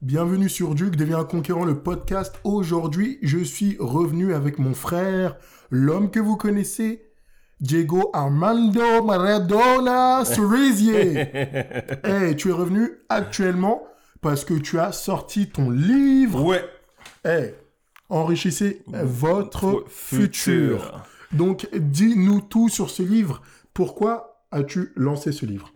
Bienvenue sur Duke, devient un conquérant le podcast. Aujourd'hui, je suis revenu avec mon frère, l'homme que vous connaissez, Diego Armando Maradona Cerisier. hey, tu es revenu actuellement parce que tu as sorti ton livre. Ouais. Hey, enrichissez votre futur. Donc, dis-nous tout sur ce livre. Pourquoi as-tu lancé ce livre?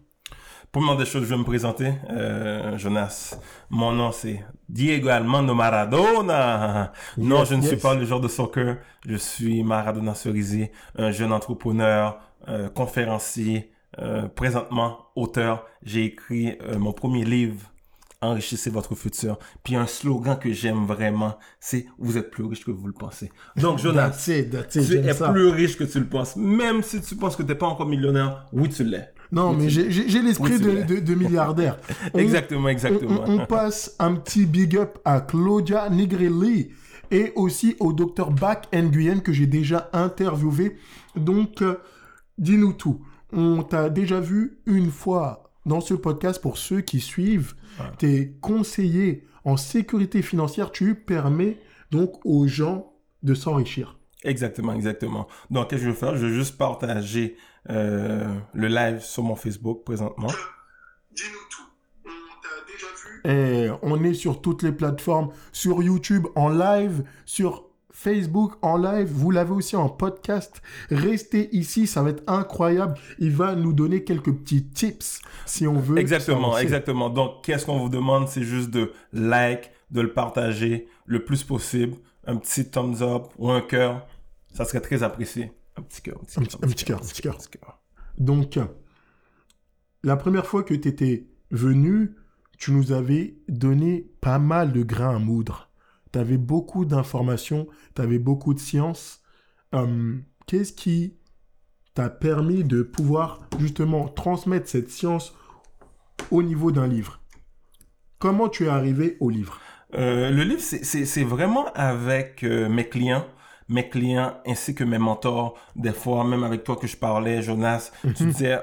Première des choses, je vais me présenter, euh, Jonas. Mon nom, c'est Diego Armando Maradona. non, je ne suis pas le genre de soccer. Je suis Maradona Cerisier, un jeune entrepreneur, euh, conférencier, euh, présentement auteur. J'ai écrit euh, mon premier livre enrichissez votre futur. Puis un slogan que j'aime vraiment, c'est vous êtes plus riche que vous le pensez. Donc Jonas, That's it, that's it, tu es ça. plus riche que tu le penses. Même si tu penses que tu n'es pas encore millionnaire, oui tu l'es. Non, mais j'ai l'esprit de, vrai. de, de milliardaire. On- Exactement, exactement. On, on passe un petit big up à Claudia Nigrelli et aussi au docteur Bach Nguyen que j'ai déjà interviewé. Donc, euh, dis-nous tout. On t'a déjà vu une fois dans ce podcast pour ceux qui suivent. T'es conseiller en sécurité financière. Tu permets donc aux gens de s'enrichir. Exactement, exactement. Donc, qu'est-ce que je vais faire? Je vais juste partager euh, le live sur mon Facebook présentement. Dis-nous tout. On t'a déjà vu Et on est sur toutes les plateformes, sur YouTube en live, sur Facebook en live. Vous l'avez aussi en podcast. Restez ici, ça va être incroyable. Il va nous donner quelques petits tips si on veut. Exactement, exactement. Donc, qu'est-ce qu'on vous demande? C'est juste de like, de le partager le plus possible. Un petit thumbs up ou un cœur. Ça serait très apprécié. Un petit cœur. Un petit- cœur, un petit cœur. un petit cœur. Donc, la première fois que tu étais venu, tu nous avais donné pas mal de grains à moudre. Tu avais beaucoup d'informations, tu avais beaucoup de science. Hum, Qu'est-ce qui t'a permis de pouvoir justement transmettre cette science au niveau d'un livre? Comment tu es arrivé au livre? Euh, le livre, c'est vraiment avec euh, mes clients, mes clients ainsi que mes mentors. Des fois, même avec toi que je parlais, Jonas, tu disais,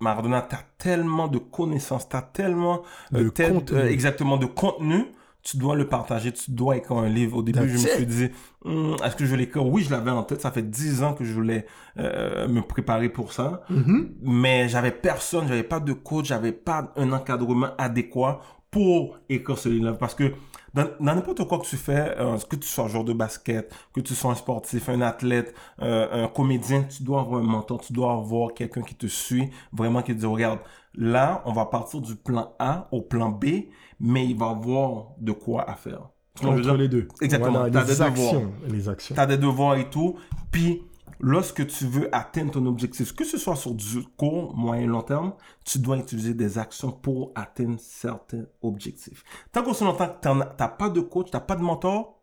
Maradona, t'as tellement de connaissances, t'as tellement De tel- contenu. euh, exactement de contenu. Tu dois le partager, tu dois écrire un livre. Au début, je me suis dit, Hmm, est-ce que je vais l'écrire Oui, je l'avais en tête. Ça fait dix ans que je voulais euh, me préparer pour ça Mhm. mais j'avais personne, j'avais pas de coach, j'avais pas un encadrement adéquat pour écrire ce livre parce que dans n'importe quoi que tu fais, euh, que tu sois joueur de basket, que tu sois un sportif, un athlète, euh, un comédien, tu dois avoir un mentor, tu dois avoir quelqu'un qui te suit, vraiment qui te dit regarde, là, on va partir du plan A au plan B, mais il va avoir de quoi à faire. Entre les deux. Exactement. Voilà, T'as les des devoirs. actions. Les actions. Tu as des devoirs et tout. Puis, lorsque tu veux atteindre ton objectif, que ce soit sur du court, moyen, long terme, tu dois utiliser des actions pour atteindre certains objectifs. Tant qu'aussi longtemps que tu n'as pas de coach, tu n'as pas de mentor,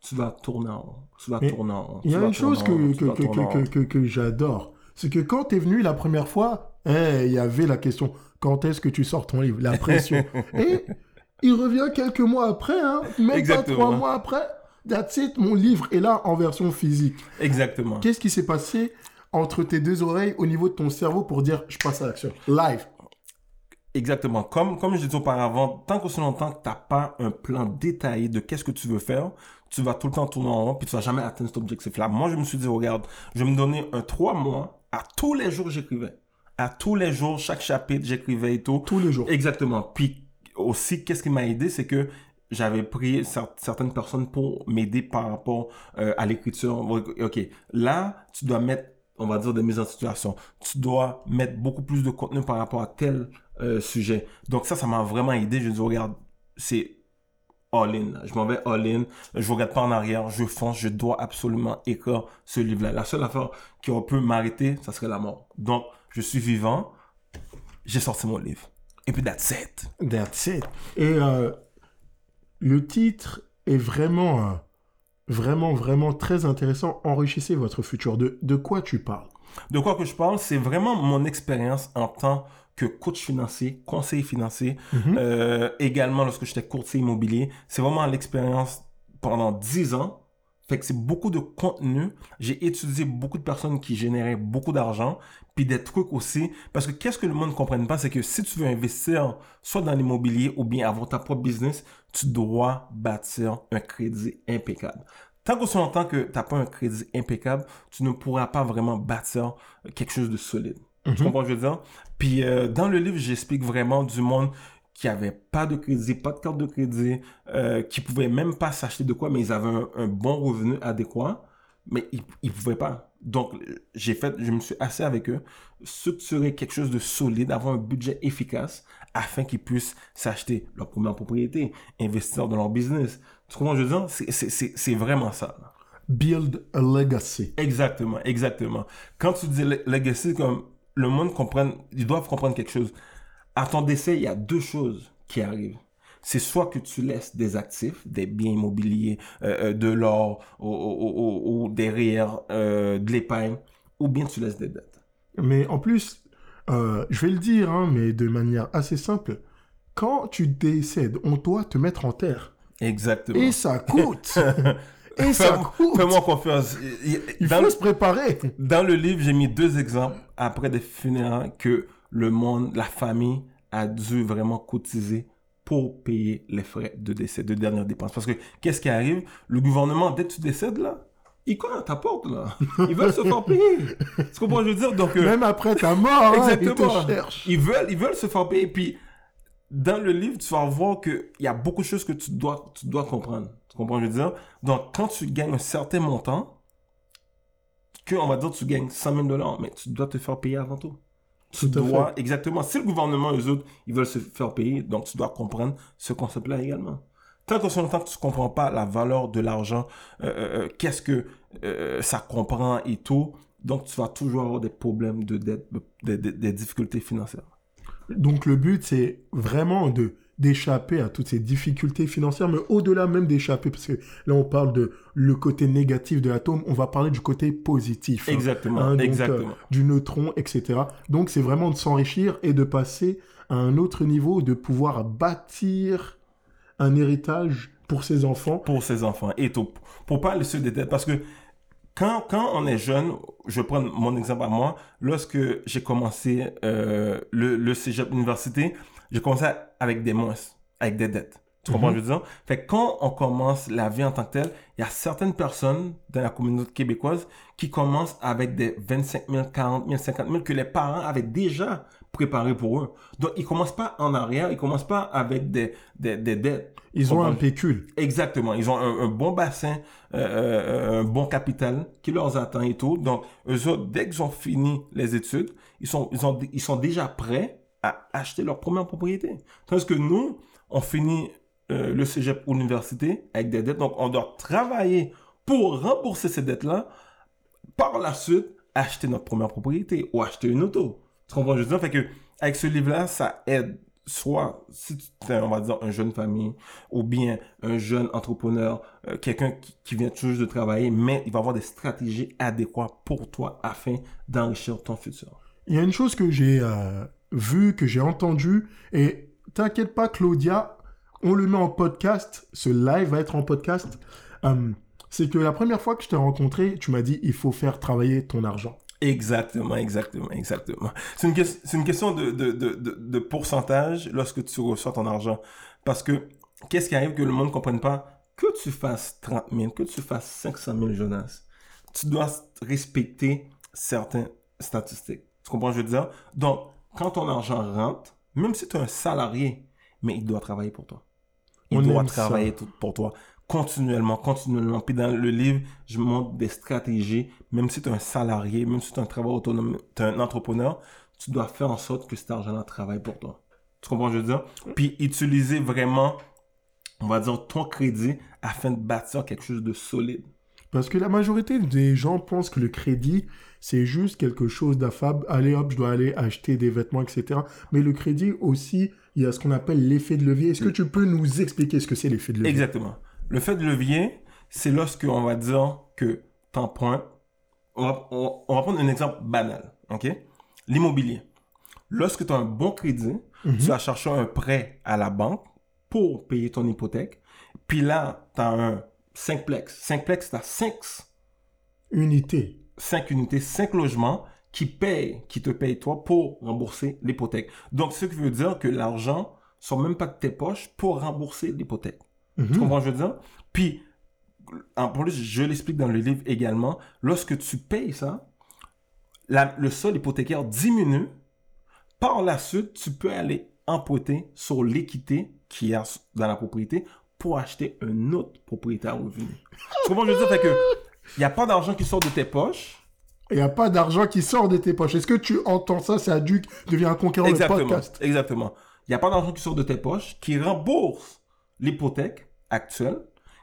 tu vas tourner en rond. Tu vas Mais tourner en rond. Il y a une chose que, que, que, que, j'adore. C'est que quand tu es venu la première fois, il y avait la question quand est-ce que tu sors ton livre? La pression. Et il revient quelques mois après, hein, même Exactement. pas trois mois après. That's it, mon livre est là en version physique. Exactement. Qu'est-ce qui s'est passé entre tes deux oreilles au niveau de ton cerveau pour dire je passe à l'action Live? Exactement. Comme, comme je disais auparavant, tant qu'aussi longtemps que tu n'as pas un plan détaillé de qu'est-ce que tu veux faire, tu vas tout le temps tourner en rond puis tu vas jamais atteindre cet objectif-là. Moi, je me suis dit, regarde, je vais me donner un trois mois. À tous les jours, j'écrivais. À tous les jours, chaque chapitre, j'écrivais et tout. Tous les jours. Exactement. Puis aussi, qu'est-ce qui m'a aidé, c'est que j'avais pris cer- certaines personnes pour m'aider par rapport euh, à l'écriture. Ok, là, tu dois mettre, on va dire, des mises en situation. Tu dois mettre beaucoup plus de contenu par rapport à tel euh, sujet. Donc ça, ça m'a vraiment aidé. Je me dis, regarde, c'est all-in. Je m'en vais all-in. Je regarde pas en arrière. Je fonce. Je dois absolument écrire ce livre-là. La seule affaire qui peut m'arrêter, ça serait la mort. Donc, je suis vivant. J'ai sorti mon livre. Et puis, that's it. That's it. Et euh, le titre est vraiment, euh, vraiment, vraiment très intéressant. Enrichissez votre futur. De, de quoi tu parles? De quoi que je parle, c'est vraiment mon expérience en tant que coach financier, conseiller financier, Mhm. euh, également lorsque j'étais courtier immobilier. C'est vraiment l'expérience pendant 10 ans. Fait que c'est beaucoup de contenu. J'ai étudié beaucoup de personnes qui généraient beaucoup d'argent, puis des trucs aussi. Parce que qu'est-ce que le monde ne comprenne pas, c'est que si tu veux investir soit dans l'immobilier ou bien avoir ta propre business, tu dois bâtir un crédit impeccable. Tant qu'on longtemps que tu n'as pas un crédit impeccable, tu ne pourras pas vraiment bâtir quelque chose de solide. Tu Mhm. comprends ce que je veux dire? Puis euh, dans le livre, j'explique vraiment du monde qui avait pas de crédit, pas de carte de crédit, euh, qui pouvait même pas s'acheter de quoi, mais ils avaient un, un bon revenu adéquat, mais ils, ils pouvaient pas. Donc, j'ai fait, je me suis assis avec eux, structurer quelque chose de solide, avoir un budget efficace, afin qu'ils puissent s'acheter leur première propriété, investir dans leur business. Tu comprends ce que je veux dire? C'est- vraiment ça. là. Build a legacy. Exactement, exactement. Quand tu dis le- legacy, comme le monde comprenne, ils doivent comprendre quelque chose. À ton décès, il y a deux choses qui arrivent. C'est soit que tu laisses des actifs, des biens immobiliers, euh, euh, de l'or ou, ou- ou- ou des euh, de l'épargne, ou bien tu laisses des dettes. Mais en plus, euh, je vais le dire, hein, mais de manière assez simple, quand tu décèdes, on doit te mettre en terre. Exactement. Et ça coûte. Et ça coûte. Fais-moi confiance. Il- dans- faut se préparer. Dans le livre, j'ai mis deux exemples après des funérailles que le monde, la famille a dû vraiment cotiser pour payer les frais de décès, de dernières dépenses. Parce que qu'est-ce qui arrive? Le gouvernement, dès que tu décèdes, là, il cogne à ta porte, là. Ils veulent se faire payer. Tu comprends ce que je veux dire? Donc, euh, Même après ta mort, hein, ils Exactement. te cherchent. ils veulent, ils veulent se faire payer. Puis, dans le livre, tu vas voir qu'il y a beaucoup de choses que tu dois, tu dois comprendre. Tu comprends ce que je veux dire? Donc, quand tu gagnes un certain montant, que, on va dire, tu gagnes 100 000 dollars, mais tu dois te faire payer avant tout. Tu Tout dois, exactement. Si le gouvernement, eux autres, ils veulent se faire payer, donc tu dois comprendre ce concept-là également. Tant que tu comprends pas la valeur de l'argent, euh, euh, euh, qu'est-ce que euh, ça comprend et tout, donc tu vas toujours avoir des problèmes de dette, des, des- des difficultés financières. Donc le but, c'est vraiment de d'échapper à toutes ces difficultés financières, mais au-delà même d'échapper, parce que là on parle de le côté négatif de l'atome, on va parler du côté positif. hein. Exactement, Hein, donc, exactement. euh, du neutron, etc. Donc c'est vraiment de s'enrichir et de passer à un autre niveau, de pouvoir bâtir un héritage pour ses enfants. pour ses enfants et tout. Pour pas laisser des dettes. Parce que quand, quand on est jeune, je prendre mon exemple à moi, lorsque j'ai commencé euh, le, le cégep université, j'ai commencé avec des moins, avec des dettes. Tu comprends je veux dire? Fait que quand on commence la vie en tant que telle, il y a certaines personnes dans la communauté québécoise qui commencent avec des 25 000, 40 000, 50 000 que les parents avaient déjà préparé pour eux. Donc, ils commencent pas en arrière, ils commencent pas avec des, des, des dettes. Ils ont un pécule. Exactement. Ils ont un, un bon bassin, euh, euh, un bon capital qui leur attend et tout. Donc, eux autres, dès qu'ils ont fini les études, ils sont, ils ont, ils sont déjà prêts à acheter leur première propriété. Tandis que nous, on finit euh, le cégep ou l'université avec des dettes. Donc, on doit travailler pour rembourser ces dettes-là. Par la suite, acheter notre première propriété ou acheter une auto. Tu comprends je veux dire? Fait que, avec ce livre-là, ça aide soit, si tu es, on va dire, un jeune famille, ou bien un jeune entrepreneur, euh, quelqu'un qui, qui vient tout juste de travailler, mais il va avoir des stratégies adéquates pour toi afin d'enrichir ton futur. Il y a une chose que j'ai euh, vue, que j'ai entendue, et t'inquiète pas, Claudia, on le met en podcast, ce live va être en podcast. Euh, c'est que la première fois que je t'ai rencontré, tu m'as dit il faut faire travailler ton argent. Exactement, exactement, exactement. C'est une, question de, de, de, de, de pourcentage lorsque tu reçois ton argent. Parce que, qu'est-ce qui arrive que le monde ne comprenne pas? Que tu fasses 30 000, que tu fasses 500 000 Jonas, tu dois respecter certaines statistiques. Tu comprends ce que je veux dire? Donc, quand ton argent rentre, même si tu es un salarié, mais il doit travailler pour toi. Il On doit ça. travailler pour toi continuellement, continuellement. Puis dans le livre, je montre des stratégies, même si tu es un salarié, même si tu es un travailleur autonome, tu es un entrepreneur, tu dois faire en sorte que cet argent-là travaille pour toi. Tu comprends ce que je veux dire? Puis utiliser vraiment, on va dire, ton crédit afin de bâtir quelque chose de solide. Parce que la majorité des gens pensent que le crédit, c'est juste quelque chose d'affable. Allez hop, je dois aller acheter des vêtements, etc. Mais le crédit aussi, il y a ce qu'on appelle l'effet de levier. Est-ce que tu peux nous expliquer ce que c'est l'effet de levier? Exactement. Le fait de levier, c'est lorsque on va dire que t'empruntes. On va, on- on va prendre un exemple banal, ok? L'immobilier. Lorsque tu as un bon crédit, Mhm. tu vas chercher un prêt à la banque pour payer ton hypothèque. Puis là, tu as un 5plex. 5plex, tu as 5, Unité. 5 unités, 5 logements qui payent, qui te payent toi pour rembourser l'hypothèque. Donc, ce qui veut dire que l'argent sort même pas de tes poches pour rembourser l'hypothèque. Mhm. Tu comprends ce que je veux dire? Puis, en plus, je l'explique dans le livre également, lorsque tu payes ça, la- le sol hypothécaire diminue. Par la suite, tu peux aller emprunter sur l'équité qu'il y a dans la propriété pour acheter une autre propriété à revenu. tu comprends ce que je veux dire? Fait que, il n'y a pas d'argent qui sort de tes poches. Il n'y a pas d'argent qui sort de tes poches. Est-ce que tu entends ça? C'est Duc devient un conquérant de podcast. Exactement. Il n'y a pas d'argent qui sort de tes poches qui rembourse l'hypothèque actuelle.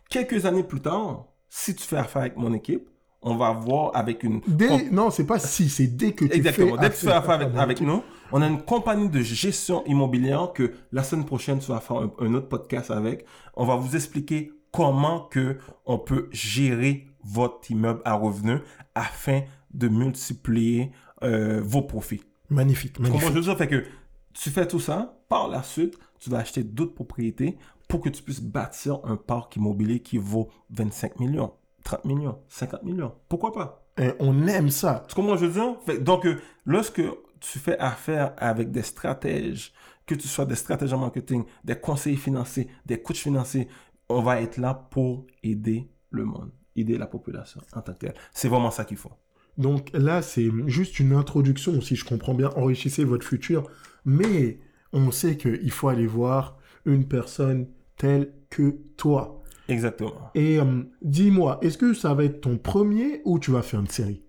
Quelques années plus tard, si tu fais affaire avec mon équipe, on va voir avec une... Dès... Non, c'est pas si, c'est dès que tu Exactement. fais Dès que tu fais affaire avec, nous, on a une compagnie de gestion immobilière que la semaine prochaine, tu vas faire un, un autre podcast avec. On va vous expliquer comment que on peut gérer votre immeuble à revenu afin de multiplier euh, vos profits. Magnifique, Comment magnifique. je veux dire, fait que tu fais tout ça, par la suite, tu vas acheter d'autres propriétés pour que tu puisses bâtir un parc immobilier qui vaut 25 millions, 30 millions, 50 millions. Pourquoi pas? Et on aime ça. Tu comprends ce que je veux dire? Fait- donc, euh, lorsque tu fais affaire avec des stratèges, que tu sois des stratèges en marketing, des conseillers financiers, des coachs financiers, on va être là pour aider le monde, aider la population en tant que telle. C'est vraiment ça qu'il faut. Donc là, c'est juste une introduction, si je comprends bien, enrichissez votre futur. Mais on sait qu'il faut aller voir une personne telle que toi. Exactement. Et euh, dis-moi, est-ce que ça va être ton premier ou tu vas faire une série?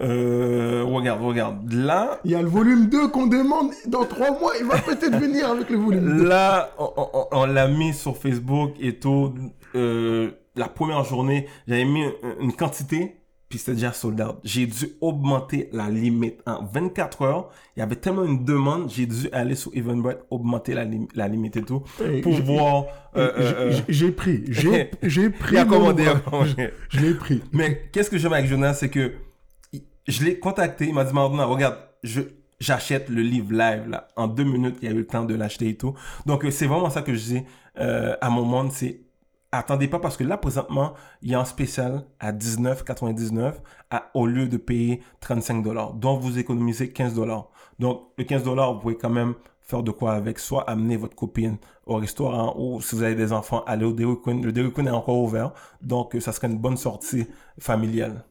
Euh, regarde, regarde. Là, Il y a le volume 2 qu'on demande dans trois mois, il va peut-être venir avec le volume 2. Là, on, on- on l'a mis sur Facebook et tout. Euh, la première journée, j'avais mis une, une quantité, puis c'était déjà sold out. J'ai dû augmenter la limite. En 24 heures, il y avait tellement une demande, j'ai dû aller sur Eventbrite, augmenter la, lim- la limite et tout, pour voir... euh, J'ai- euh, euh, j'ai- pris, j'ai pris. il a commandé. Je l'ai pris. Mais qu'est-ce que j'aime avec Jonas, c'est que je l'ai contacté, il m'a dit maintenant, regarde, je j'achète le livre live là. En deux minutes, il y a eu le temps de l'acheter et tout. Donc c'est vraiment ça que je dis euh, à mon monde, c'est attendez pas parce que là présentement, il y a un spécial à 19,99 à- au lieu de payer 35 dollars. Donc vous économisez 15 dollars. Donc le 15 dollars, vous pouvez quand même faire de quoi avec, soit amener votre copine au restaurant ou si vous avez des enfants, aller au Dairy Queen. Le Dairy Queen est encore ouvert, donc ça serait une bonne sortie familiale.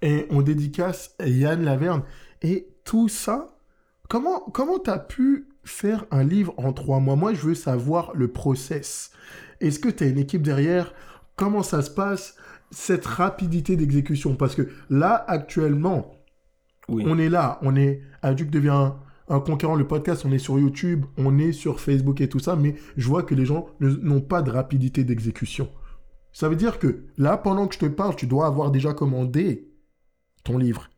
Et on dédicace Yann Laverne. Et tout ça, comment comment t'as pu faire un livre en trois mois Moi, je veux savoir le process. Est-ce que tu as une équipe derrière? Comment ça se passe? Cette rapidité d'exécution? Parce que là, actuellement, Oui. on est là. On est... Aduc devient un, un conquérant, le podcast, on est sur YouTube, on est sur Facebook et tout ça, mais je vois que les gens n'ont pas de rapidité d'exécution. Ça veut dire que là, pendant que je te parle, tu dois avoir déjà commandé ton livre.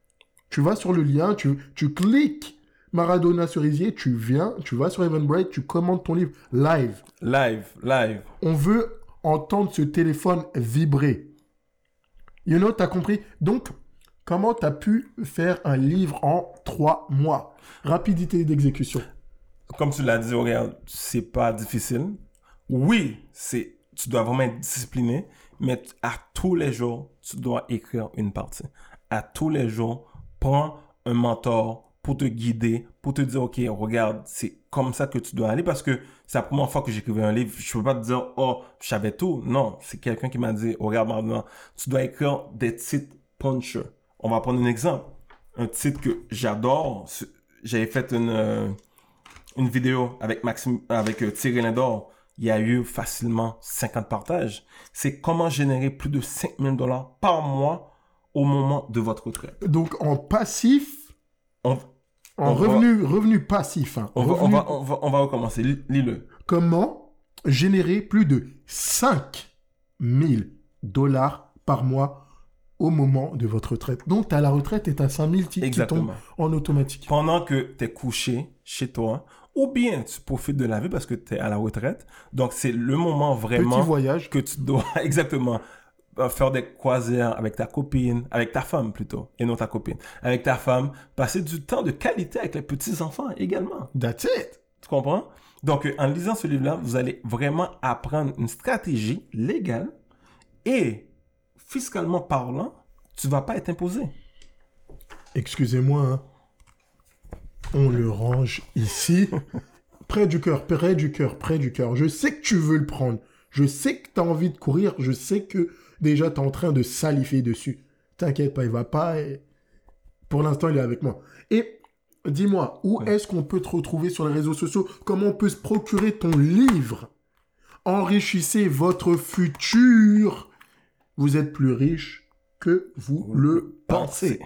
Tu vas sur le lien, tu, tu cliques Maradona Cerisier, tu viens, tu vas sur Eventbrite, tu commandes ton livre live. Live, live. On veut entendre ce téléphone vibrer. You know, t'as compris? Donc, comment t'as pu faire un livre en trois mois? Rapidité d'exécution. Comme tu l'as dit, regarde, c'est pas difficile. Oui, c'est, tu dois vraiment être discipliné, mais à tous les jours, tu dois écrire une partie. À tous les jours, prends un mentor pour te guider, pour te dire, OK, regarde, c'est comme ça que tu dois aller parce que c'est la première fois que j'écrivais un livre. Je peux pas te dire, oh, je savais tout. Non, c'est quelqu'un qui m'a dit, regarde maintenant, tu dois écrire des titres puncher. On va prendre un exemple. Un titre que j'adore. J'avais fait une, euh, une vidéo avec Maxime, avec euh, Thierry Lindor. Il y a eu facilement 50 partages. C'est comment générer plus de 5000 dollars par mois au moment de votre retraite. Donc, en passif, On, en On va- revenu, revenu passif. hein. on, va, on, Revenu- va, on, va, on va recommencer. Lis- Lis-le. Comment générer plus de 5000 dollars par mois au moment de votre retraite? Donc, tu as la retraite et tu as 5000 qui, qui tombent en automatique. Pendant que tu es couché chez toi, ou bien tu profites de la vie parce que tu es à la retraite. Donc, c'est le moment vraiment Petit voyage. que tu dois exactement faire des croisières avec ta copine, avec ta femme plutôt, et non ta copine, avec ta femme, passer du temps de qualité avec les petits-enfants également. That's it. Tu comprends? Donc, euh, en lisant ce livre-là, vous allez vraiment apprendre une stratégie légale et fiscalement parlant, tu vas pas être imposé. Excusez-moi. hein. On le range ici. près du cœur, près du cœur, près du cœur. Je sais que tu veux le prendre. Je sais que tu as envie de courir. Je sais que déjà tu es en train de salifer dessus. T'inquiète pas, il va pas. et Pour l'instant, il est avec moi. Et dis-moi, où est-ce qu'on peut te retrouver sur les réseaux sociaux? Comment on peut se procurer ton livre? Enrichissez votre futur. Vous êtes plus riche que vous le pensez.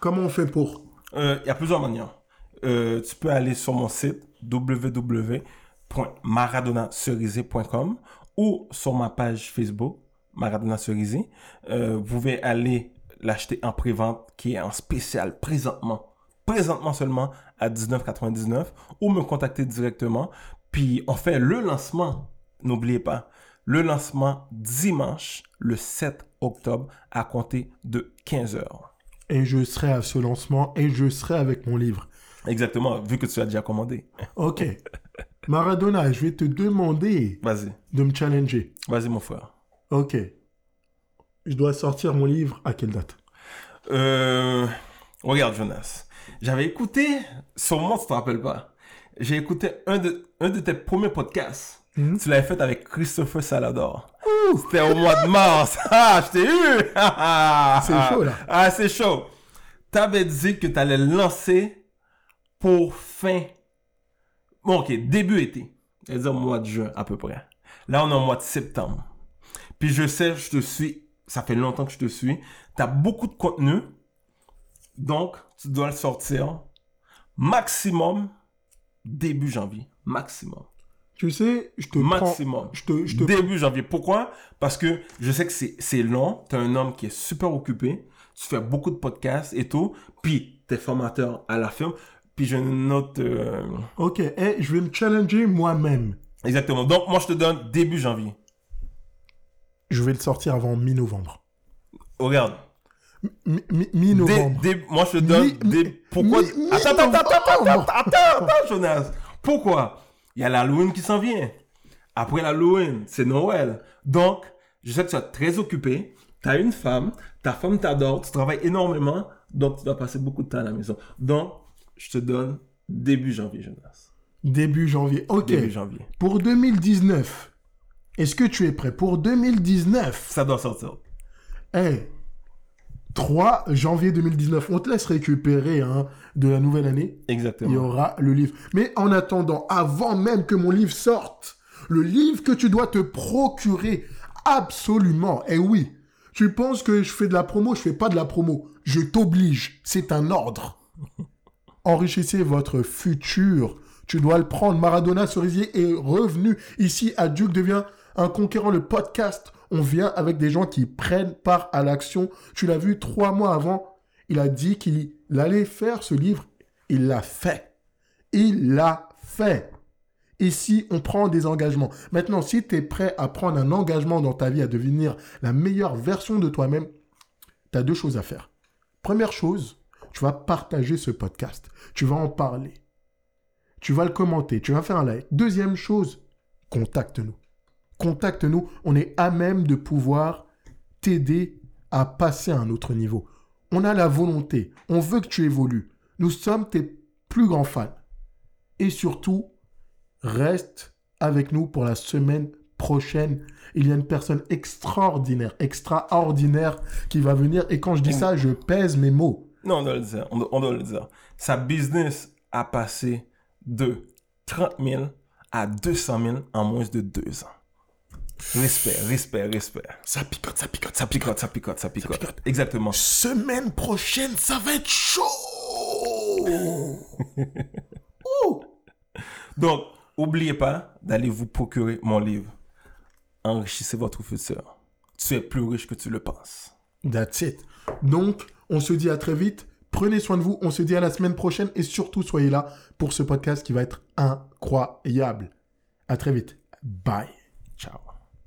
Comment on fait pour? Euh, Il y a plusieurs manières. Euh, tu peux aller sur mon site www.maradonacerisé.com ou sur ma page Facebook, Maradona Cerisé. Euh, vous pouvez aller l'acheter en pré-vente qui est en spécial présentement. Présentement seulement à 19,99 ou me contacter directement. Puis on fait le lancement, n'oubliez pas, le lancement dimanche, le 7 octobre, à compter de 15 heures. Et je serai à ce lancement et je serai avec mon livre. Exactement, vu que tu as déjà commandé. Ok. Maradona, je vais te demander de me challenger. vas-y mon frère. Ok. Je dois sortir mon livre à quelle date? Euh, regarde Jonas, j'avais écouté, sûrement tu te rappelles pas, j'ai écouté un de, un de tes premiers podcasts. Mhm. Tu l'avais fait avec Christopher Salador. C'était au mois de mars. Ah, je t'ai eu. C'est chaud, là. Ah, c'est chaud. T'avais dit que t'allais lancer pour fin. Bon, ok, début été. C'est-à-dire mois de juin, à peu près. Là, on est au mois de septembre. Puis je sais, je te suis. Ça fait longtemps que je te suis. T'as beaucoup de contenu. Donc, tu dois le sortir maximum début janvier. Maximum. Tu sais, je te Maximum. prends... Je te, je te... Début janvier. Pourquoi? Parce que je sais que c'est long. Tu es un homme qui est super occupé. Tu fais beaucoup de podcasts et tout. Puis, tu es formateur à la firme. Puis, je note... euh, Ok, eh, je vais me challenger moi-même. Exactement. Donc, moi, je te donne début janvier. Je vais le sortir avant mi-novembre. Regarde. Mi-novembre. moi, je te donne... Pourquoi... attends, attends, attends, attends, mi-novembre. attends, attends, attends, Jonas. Pourquoi? Il y a l'Halloween qui s'en vient. Après l'Halloween, c'est Noël. Donc, je sais que tu es très occupé. Tu as une femme. Ta femme t'adore. Tu travailles énormément. Donc, tu dois passer beaucoup de temps à la maison. Donc, je te donne début janvier, Jonas. Début janvier. Ok. Début janvier. Pour 2019, est-ce que tu es prêt Pour 2019, Ça doit sortir. eh, 3 janvier 2019, on te laisse récupérer hein, de la nouvelle année. il y Exactement. aura le livre. Mais en attendant, avant même que mon livre sorte, le livre que tu dois te procurer absolument, et oui, tu penses que je fais de la promo, je fais pas de la promo, je t'oblige, c'est un ordre. Enrichissez votre futur. Tu dois le prendre. Maradona Cerisier est revenu ici à Duke devient un conquérant. Le podcast, on vient avec des gens qui prennent part à l'action. Tu l'as vu trois mois avant. Il a dit qu'il allait faire ce livre. Il l'a fait. Il l'a fait. Ici, on prend des engagements. Maintenant, si tu es prêt à prendre un engagement dans ta vie, à devenir la meilleure version de toi-même, tu as deux choses à faire. Première chose, tu vas partager ce podcast. Tu vas en parler. Tu vas le commenter. Tu vas faire un like. Deuxième chose, contacte-nous. Contacte-nous. On est à même de pouvoir t'aider à passer à un autre niveau. On a la volonté. On veut que tu évolues. Nous sommes tes plus grands fans. Et surtout, reste avec nous pour la semaine prochaine. Il y a une personne extraordinaire, extraordinaire qui va venir. Et quand je dis ça, je pèse mes mots. Non, on doit le dire. On doit, on doit le dire. Sa business a passé de 30 000 à 200 000 en moins de deux ans. Respect, respect, respect. Ça picote, ça picote, Ça picote, ça picote, ça picote. picote. Exactement. Semaine prochaine, ça va être chaud. Donc, oubliez pas d'aller vous procurer mon livre. Enrichissez votre futur. Tu es plus riche que tu le penses. That's it. Donc, on se dit à très vite. Prenez soin de vous. On se dit à la semaine prochaine. Et surtout, soyez là pour ce podcast qui va être incroyable. À très vite. Bye. Ciao.